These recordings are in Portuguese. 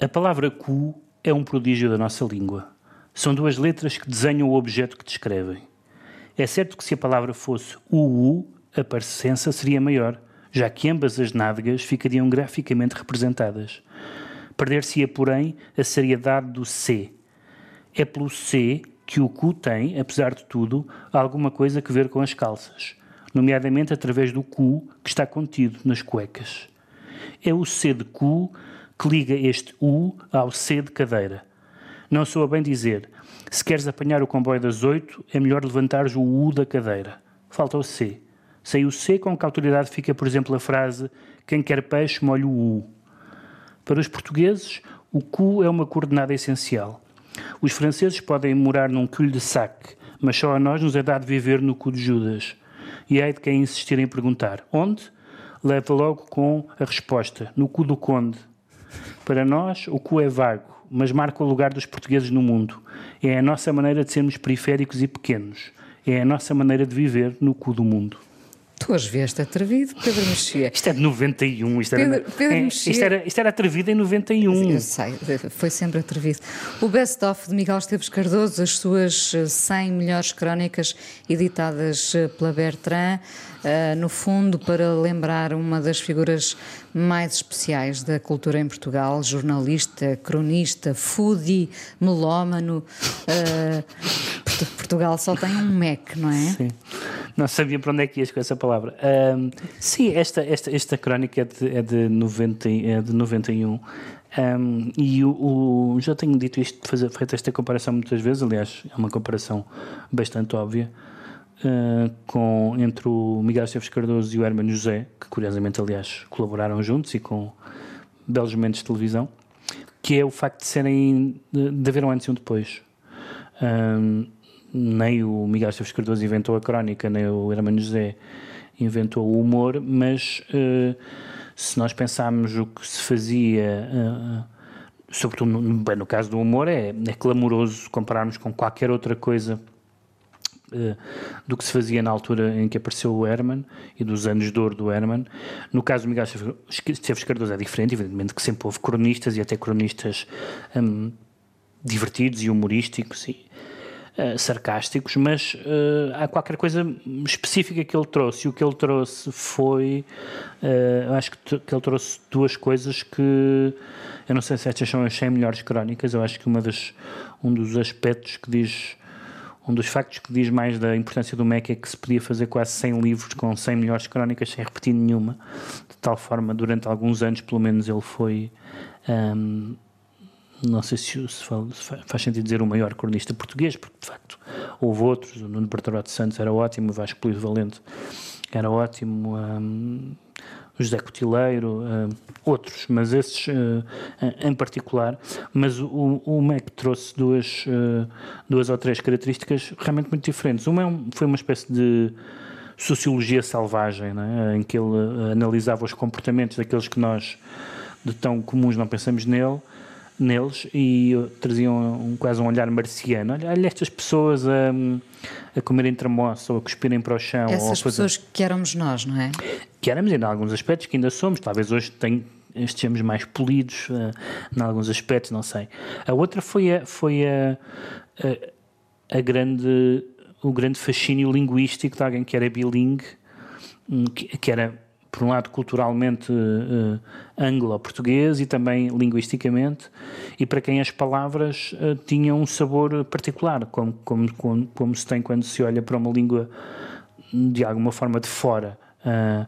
A palavra cu é um prodígio da nossa língua. São duas letras que desenham o objeto que descrevem. É certo que se a palavra fosse UU, a parecença seria maior, já que ambas as nádegas ficariam graficamente representadas. Perder-se-ia, porém, a seriedade do C. É pelo C que o cu tem, apesar de tudo, alguma coisa a ver com as calças, nomeadamente através do cu que está contido nas cuecas. É o C de cu que liga este U ao C de cadeira. Não sou a bem dizer, se queres apanhar o comboio das oito, é melhor levantares o U da cadeira. Falta o C. Sem o C, com que autoridade fica, por exemplo, a frase quem quer peixe molha o U. Para os portugueses, o cu é uma coordenada essencial. Os franceses podem morar num cul-de-sac, mas só a nós nos é dado viver no cu de Judas. E há de quem insistir em perguntar onde? Leva logo com a resposta, no cu do conde. Para nós, o cu é vago, mas marca o lugar dos portugueses no mundo. É a nossa maneira de sermos periféricos e pequenos. É a nossa maneira de viver no cu do mundo. Tu hoje vieste atrevido, Pedro Mexia. Isto é de 91. Isto, Pedro, era, Pedro é, Mexia. isto, era, isto era atrevido em 91. Eu sei, foi sempre atrevido. O best-of de Miguel Esteves Cardoso, as suas eh, 100 melhores crónicas editadas eh, pela Bertrand, eh, no fundo para lembrar uma das figuras mais especiais da cultura em Portugal, jornalista, cronista, foodie, melómano. eh, Port- Portugal só tem um MEC, não é? Sim. Não sabia para onde é que ias com essa palavra. Ahm, sim, esta, esta, esta crónica é de, é de, 90, e- é de 91. Ahm, e o, o- já tenho dito isto, fazer, feito esta comparação muitas vezes, aliás, é uma comparação bastante óbvia, ah, com, entre o Miguel Esteves Cardoso e o Hermano José, que curiosamente, aliás, colaboraram juntos e com belos momentos de televisão, que é o facto de serem, de, de haver um antes e um depois. Ahm, nem o Miguel Esteves Cardoso inventou a crónica, nem o Hermano José inventou o humor, mas eh, se nós pensarmos o que se fazia, eh, sobretudo no, bem, no caso do humor, é, é clamoroso compararmos com qualquer outra coisa eh, do que se fazia na altura em que apareceu o Herman e dos anos de ouro do Herman. No caso do Miguel Esteves Cardoso é diferente, evidentemente que sempre houve cronistas e até cronistas hum, divertidos e humorísticos e eh, sarcásticos, mas eh, há qualquer coisa específica que ele trouxe. E o que ele trouxe foi. eh, eu acho que, que ele trouxe duas coisas que. Eu não sei se estas são as 100 melhores crónicas. Eu acho que uma das, um dos aspectos que diz. Um dos factos que diz mais da importância do MEC é que se podia fazer quase 100 livros com 100 melhores crónicas sem repetir nenhuma. De tal forma, durante alguns anos, pelo menos, ele foi. ahm, não sei se, se fa- se fa- faz sentido dizer o maior cronista português, porque de facto houve outros, o Nuno Bertolado Santos era ótimo, o Vasco Polido Valente era ótimo, hum, o José Cotileiro, hum, outros, mas esses hum, em particular. Mas o, o Mac trouxe duas, hum, duas ou três características realmente muito diferentes. Uma é um- foi uma espécie de sociologia selvagem, não é? em que ele eh, analisava os comportamentos daqueles que nós de tão comuns não pensamos nele, neles e traziam um, quase um olhar marciano. Olha, olha estas pessoas a, a comerem tramoça ou a cuspirem para o chão. Essas pessoas que éramos nós, não é? que éramos em alguns aspectos que ainda somos, talvez hoje tem, estejamos mais polidos eh, em alguns aspectos, não sei. A outra foi a, foi a, a, a grande, o grande fascínio linguístico de alguém que era bilingue, hum, que, que era, por um lado, culturalmente eh, anglo-português e também linguisticamente, e para quem as palavras eh, tinham um sabor particular, como, como, como, como se tem quando se olha para uma língua de alguma forma de fora. Ah,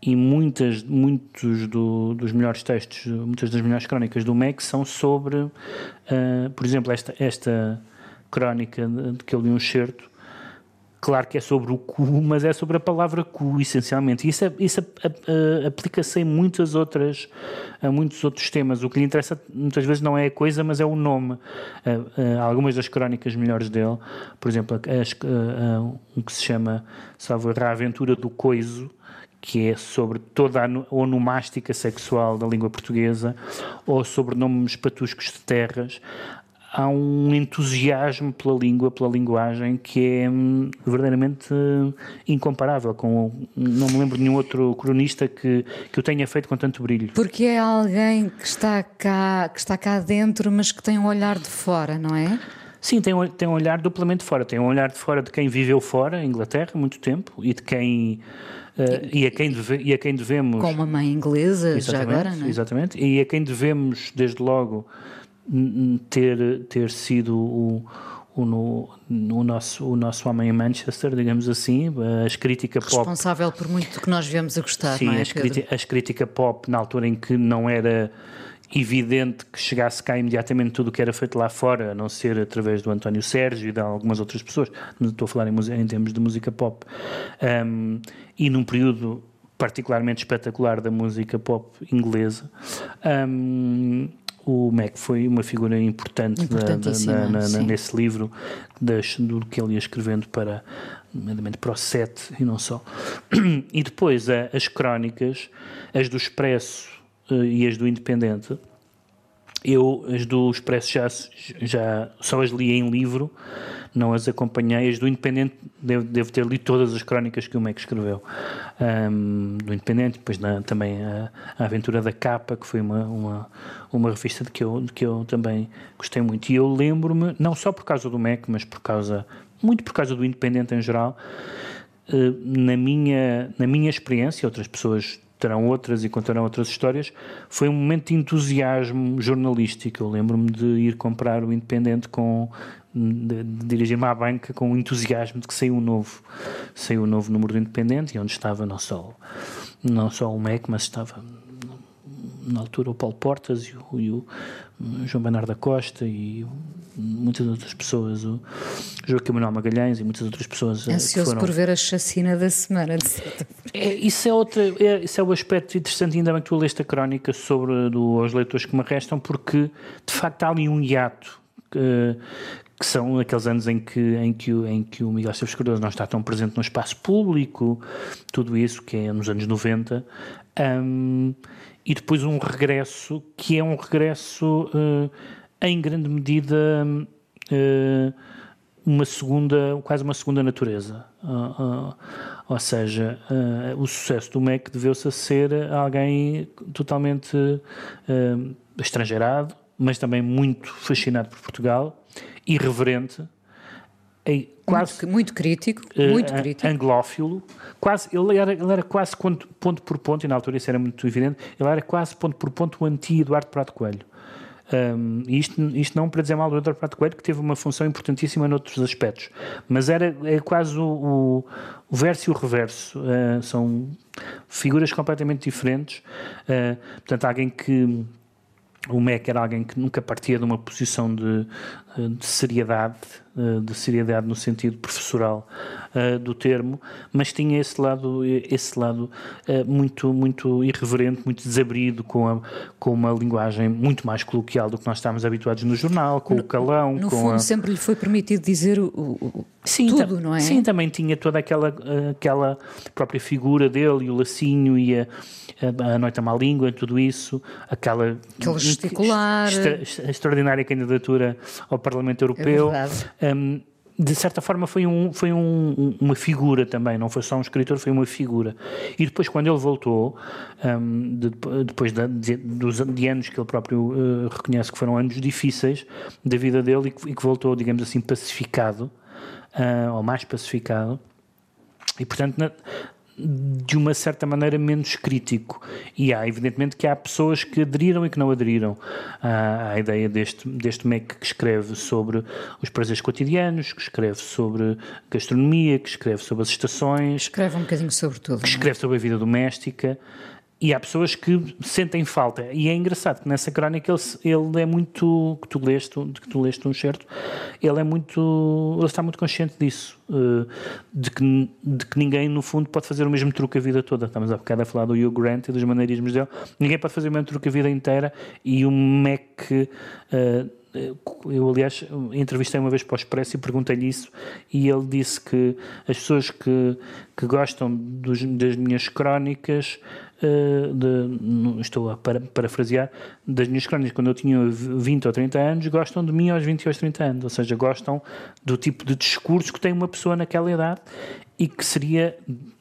e muitas, muitos do- dos melhores textos, muitas das melhores crónicas do MEC são sobre, por exemplo, esta, esta crónica de, de que eu li um excerto, claro que é sobre o cu, mas é sobre a palavra cu, essencialmente. E isso, é- isso a- a- aplica-se em muitas outras, a muitos outros temas. O que lhe interessa muitas vezes não é a coisa, mas é o nome. Ah, ah, algumas das crónicas melhores dele, por exemplo, as, um que se chama, salvo A Aventura do Coiso, que é sobre toda a no- onomástica sexual da língua portuguesa, ou sobre nomes patuscos de terras. Há um entusiasmo pela língua, pela linguagem, que é hum, verdadeiramente uh, incomparável. Com, não me lembro de nenhum outro cronista que, que o tenha feito com tanto brilho. Porque é alguém que está cá, que está cá dentro, mas que tem um olhar de fora, não é? Sim, tem um, tem um olhar duplamente fora. Tem um olhar de fora de quem viveu fora, em Inglaterra, muito tempo, e de quem. Uh, e, a quem deve, e a quem devemos. Com uma mãe inglesa, já agora, não é? Exatamente. E a quem devemos, desde logo, ter, ter sido o, o, no, o, nosso, o nosso homem em Manchester, digamos assim, as crítica pop. Responsável por muito que nós viemos a gostar, sim, não é? As, as crítica pop, na altura em que não era evidente que chegasse cá imediatamente tudo o que era feito lá fora, a não ser através do António Sérgio e de algumas outras pessoas, estou a falar em, em termos de música pop, um, e num período particularmente espetacular da música pop inglesa. Um, o Mac foi uma figura importante na, na, na, nesse livro das, do que ele ia escrevendo para, para o Sete e não só. E depois as crónicas, as do Expresso uh, e as do Independente, eu as do Expresso já, já só as li em livro, não as acompanhei. As do Independente devo, devo ter lido todas as crónicas que o Mac escreveu. Um, do Independente, depois na, também a, a, Aventura da Capa, que foi uma, uma, uma revista de que, eu, de que eu também gostei muito. E eu lembro-me, não só por causa do Mac, mas por causa, muito por causa do Independente em geral, uh, na, minha, na minha experiência, outras pessoas terão outras e contarão outras histórias, foi um momento de entusiasmo jornalístico. Eu lembro-me de ir comprar o Independente com de, de dirigir-me à banca com o entusiasmo de que saiu um novo, saiu um novo número do Independente e onde estava não só não só o MEC, mas estava na altura o Paulo Portas e o, e o João Bernardo da Costa e muitas outras pessoas, o Joaquim Manuel Magalhães e muitas outras pessoas. Eh, Ansioso foram... por ver a chacina da semana. É, isso, é outra, é, isso é o aspecto interessante, ainda bem que tu leste a crónica sobre do, os leitores que me restam, porque de facto há ali um hiato que, que são aqueles anos em que, em que, em que o Miguel Esteves Cardoso não está tão presente no espaço público, tudo isso que é nos anos 90. Um, e depois um regresso que é um regresso uh, em grande medida uh, uma segunda, quase uma segunda natureza. Uh, ou seja, o sucesso do MEC deveu-se a ser alguém totalmente estrangeirado, mas também muito fascinado por Portugal, irreverente, quase muito, muito crítico, muito uh, crítico. anglófilo, quase, ele, era, ele era quase ponto, ponto, por ponto, e na altura isso era muito evidente, ele era quase ponto por ponto o anti-Eduardo Prato Coelho. Um, isto, isto não para dizer mal do Eduardo Prato Coelho, que teve uma função importantíssima noutros aspectos, mas era é quase o, o, o, verso e o reverso. Uh, são figuras completamente diferentes. Uh, portanto, alguém que o MEC era alguém que nunca partia de uma posição de, de seriedade, de seriedade no sentido professoral uh, do termo, mas tinha esse lado, esse lado uh, muito, muito irreverente, muito desabrido, com, a, com uma linguagem muito mais coloquial do que nós estávamos habituados no jornal, com no, o calão. No fundo, a... sempre lhe foi permitido dizer o, o sim, tudo, não é? Sim, também tinha toda aquela, aquela própria figura dele, e o lacinho e a, a, a noite à má língua, tudo isso, aquela Aquele gesticular. Extra, extraordinária candidatura ao Parlamento Europeu. É um, de certa forma foi, um, foi um, uma figura também, não foi só um escritor, foi uma figura. E depois, quando ele voltou, um, de, depois de, de, de anos que ele próprio uh, reconhece que foram anos difíceis da vida dele e que, e que voltou, digamos assim, pacificado, uh, ou mais pacificado, e portanto, na, de uma certa maneira menos crítico. E há, evidentemente, que há pessoas que aderiram e que não aderiram à, à ideia deste, deste MEC que escreve sobre os prazeres cotidianos, que escreve sobre gastronomia, que escreve sobre as estações. Escreve um bocadinho sobre tudo. Que é? escreve sobre a vida doméstica. E há pessoas que sentem falta. E é engraçado que nessa crónica ele, ele é muito. que tu leste, que tu leste um certo, ele é muito. ele está muito consciente disso. Uh, de, que, de que ninguém, no fundo, pode fazer o mesmo truque a vida toda. Estamos há bocado a falar do Hugh Grant e dos maneirismos dele. Ninguém pode fazer o mesmo truque a vida inteira e o Mac. Uh, eu, aliás, entrevistei uma vez para o Expresso e perguntei-lhe isso, e ele disse que as pessoas que, que gostam dos, das minhas crónicas de, estou a para, parafrasear, das minhas crónicas quando eu tinha 20 ou 30 anos, gostam de mim aos 20 ou aos 30 anos, ou seja, gostam do tipo de discurso que tem uma pessoa naquela idade e que seria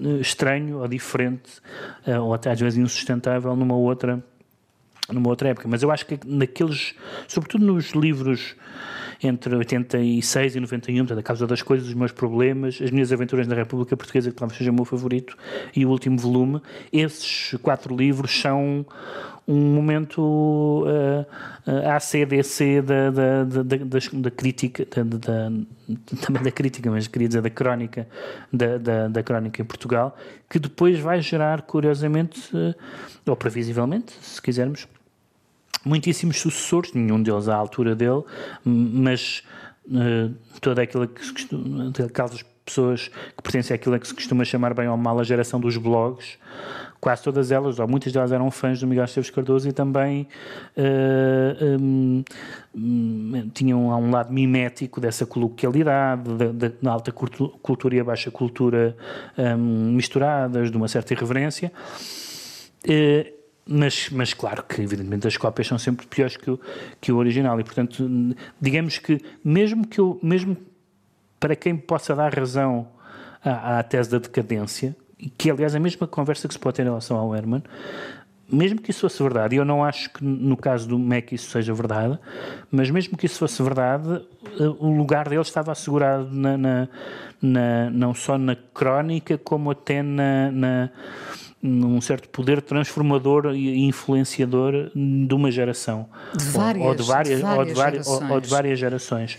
uh, estranho ou diferente, uh, ou até às vezes insustentável numa outra numa outra época, mas eu acho que naqueles, sobretudo nos livros entre 86 e 91, portanto, a causa das coisas, os meus problemas, as minhas aventuras na República Portuguesa, que talvez seja o meu favorito, e o último volume, esses quatro livros são um momento uh, uh, ACDC da, da, da, da, da crítica, da, da, também da crítica, mas queria dizer da crónica, da, da, da crónica em Portugal, que depois vai gerar, curiosamente, uh, ou previsivelmente, se quisermos, muitíssimos sucessores, nenhum deles à altura dele, mas uh, toda aquela que se costuma, aquelas pessoas que pertencem àquilo que se costuma chamar bem ou mal a geração dos blogs, quase todas elas, ou muitas delas eram fãs do Miguel Esteves Cardoso e também uh, um, um, tinham um lado mimético dessa coloquialidade, da, da alta cultura e a baixa cultura um, misturadas, de uma certa irreverência. Uh, mas, mas claro que, evidentemente, as cópias são sempre piores que o, que o original. E, portanto, digamos que, mesmo que eu, mesmo para quem possa dar razão à, à tese da decadência, que aliás é a mesma conversa que se pode ter em relação ao Herman, mesmo que isso fosse verdade, e eu não acho que no caso do Mac isso seja verdade, mas mesmo que isso fosse verdade, o lugar dele estava assegurado na, na, na não só na crónica, como até na, na num certo poder transformador e influenciador de uma geração. De várias, ou, de várias, de várias ou, de várias ou, ou, de várias gerações.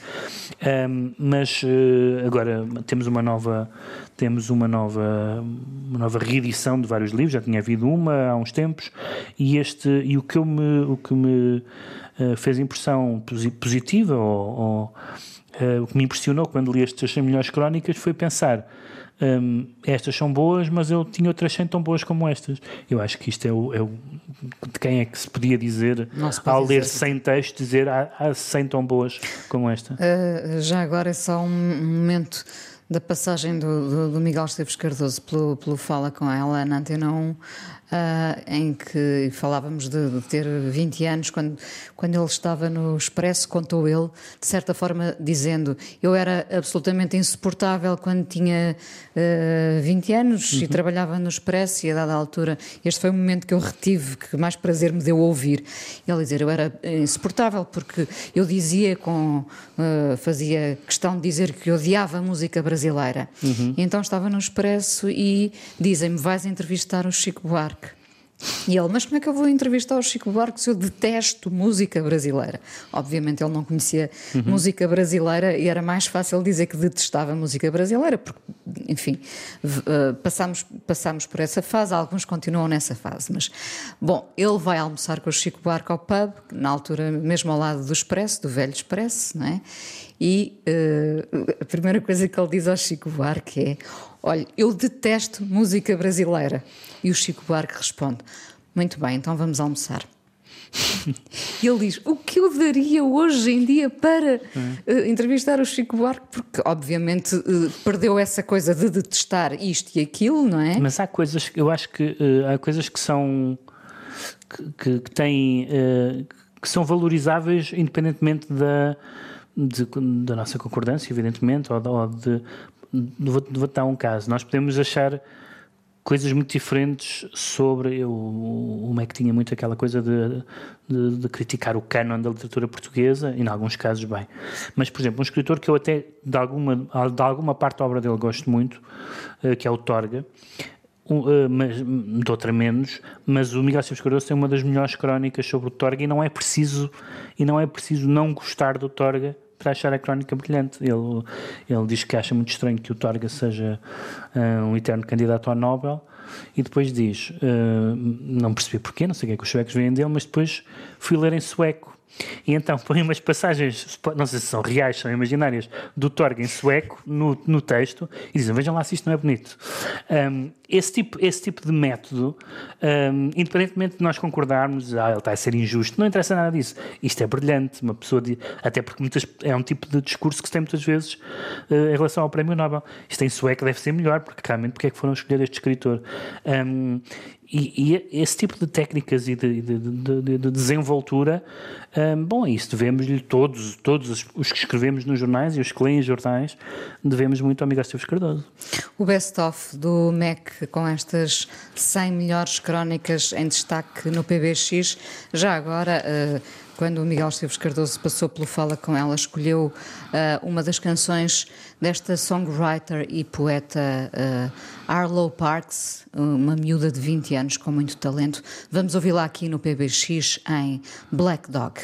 Um, mas uh, agora temos uma nova temos uma nova uma nova reedição de vários livros. Já tinha havido uma há uns tempos. E este e o que eu me o que me uh, fez impressão positiva ou, ou uh, o que me impressionou quando li estas 100 melhores crónicas foi pensar um, estas são boas, mas eu tinha outras 100 tão boas como estas. Eu acho que isto é o, é o de quem é que se podia dizer ao ler 100 textos, dizer há, há 100 tão boas como esta. Uh, já agora é só um momento da passagem do, do, do Miguel Esteves Cardoso pelo, pelo Fala com ela na Antena 1 uh, em que falávamos de, de, ter 20 anos, quando, quando ele estava no Expresso, contou ele, de certa forma, dizendo: Eu era absolutamente insuportável quando tinha uh, ah, 20 anos uhum. e trabalhava no Expresso, e a dada altura, este foi o momento que eu retive, que mais prazer me deu ouvir. Ele dizer: Eu era insuportável porque eu dizia com. Uh, fazia questão de dizer que odiava a música brasileira. Uhum. E então estava no Expresso e dizem-me: Vais entrevistar o Chico Buarque. E ele, mas como é que eu vou entrevistar o Chico Buarque se eu detesto música brasileira? Obviamente ele não conhecia uhum. música brasileira e era mais fácil dizer que detestava música brasileira, porque, enfim, uh, passamos, passamos por essa fase, alguns continuam nessa fase. Mas, bom, ele vai almoçar com o Chico Buarque ao pub, na altura mesmo ao lado do Expresso, do velho Expresso, não é? E uh, a primeira coisa que ele diz ao Chico Buarque é: Olha, eu detesto música brasileira. E o Chico Buarque responde: Muito bem, então vamos almoçar. e ele diz: O que eu daria hoje em dia para uh, entrevistar o Chico Buarque? Porque, obviamente, uh, perdeu essa coisa de detestar isto e aquilo, não é? Mas há coisas, eu acho que uh, há coisas que são. que, que, que têm. que são valorizáveis independentemente da. De, da nossa concordância, evidentemente, ou, ou de. Vou, vou dar um caso. Nós podemos achar coisas muito diferentes sobre eu, o Mac tinha muito aquela coisa de, de, de, criticar o canon da literatura portuguesa e em alguns casos bem mas por exemplo um escritor que eu até de alguma de alguma parte da obra dele gosto muito uh, que é o Torga uh, mas de outra menos mas o Miguel Silves Cardoso tem uma das melhores crónicas sobre o Torga e não é preciso e não é preciso não gostar do Torga para achar a crónica brilhante. Ele, ele diz que acha muito estranho que o Torga seja uh, um eterno candidato ao Nobel e depois diz: uh, Não percebi porquê, não sei o que é que os suecos veem dele, mas depois fui ler em sueco e então põe umas passagens, não sei se são reais, são imaginárias, do Torg em sueco no, no texto e dizem: Vejam lá se isto não é bonito. Um, esse, tipo, esse tipo de método, um, independentemente de nós concordarmos, ah, ele está a ser injusto, não interessa nada disso. Isto é brilhante. Uma pessoa, de, até porque muitas, é um tipo de discurso que se tem muitas vezes uh, em relação ao Prémio Nobel. Isto em sueco deve ser melhor, porque realmente porque é que foram escolher este escritor. Um, E, e, esse tipo de técnicas e de, de, de, de desenvoltura, um, bom, é isso devemos-lhe todos, todos os que escrevemos nos jornais e os que leem jornais, devemos muito ao Miguel Esteves Cardoso. O best-of do MEC com estas 100 melhores crónicas em destaque no PBX, já agora. Uh, quando o Miguel Esteves Cardoso passou pelo Fala com ela, escolheu uh, uma das canções desta songwriter e poeta uh, Arlo Parks, uma miúda de 20 anos com muito talento. Vamos ouvi-la aqui no PBX em Black Dog.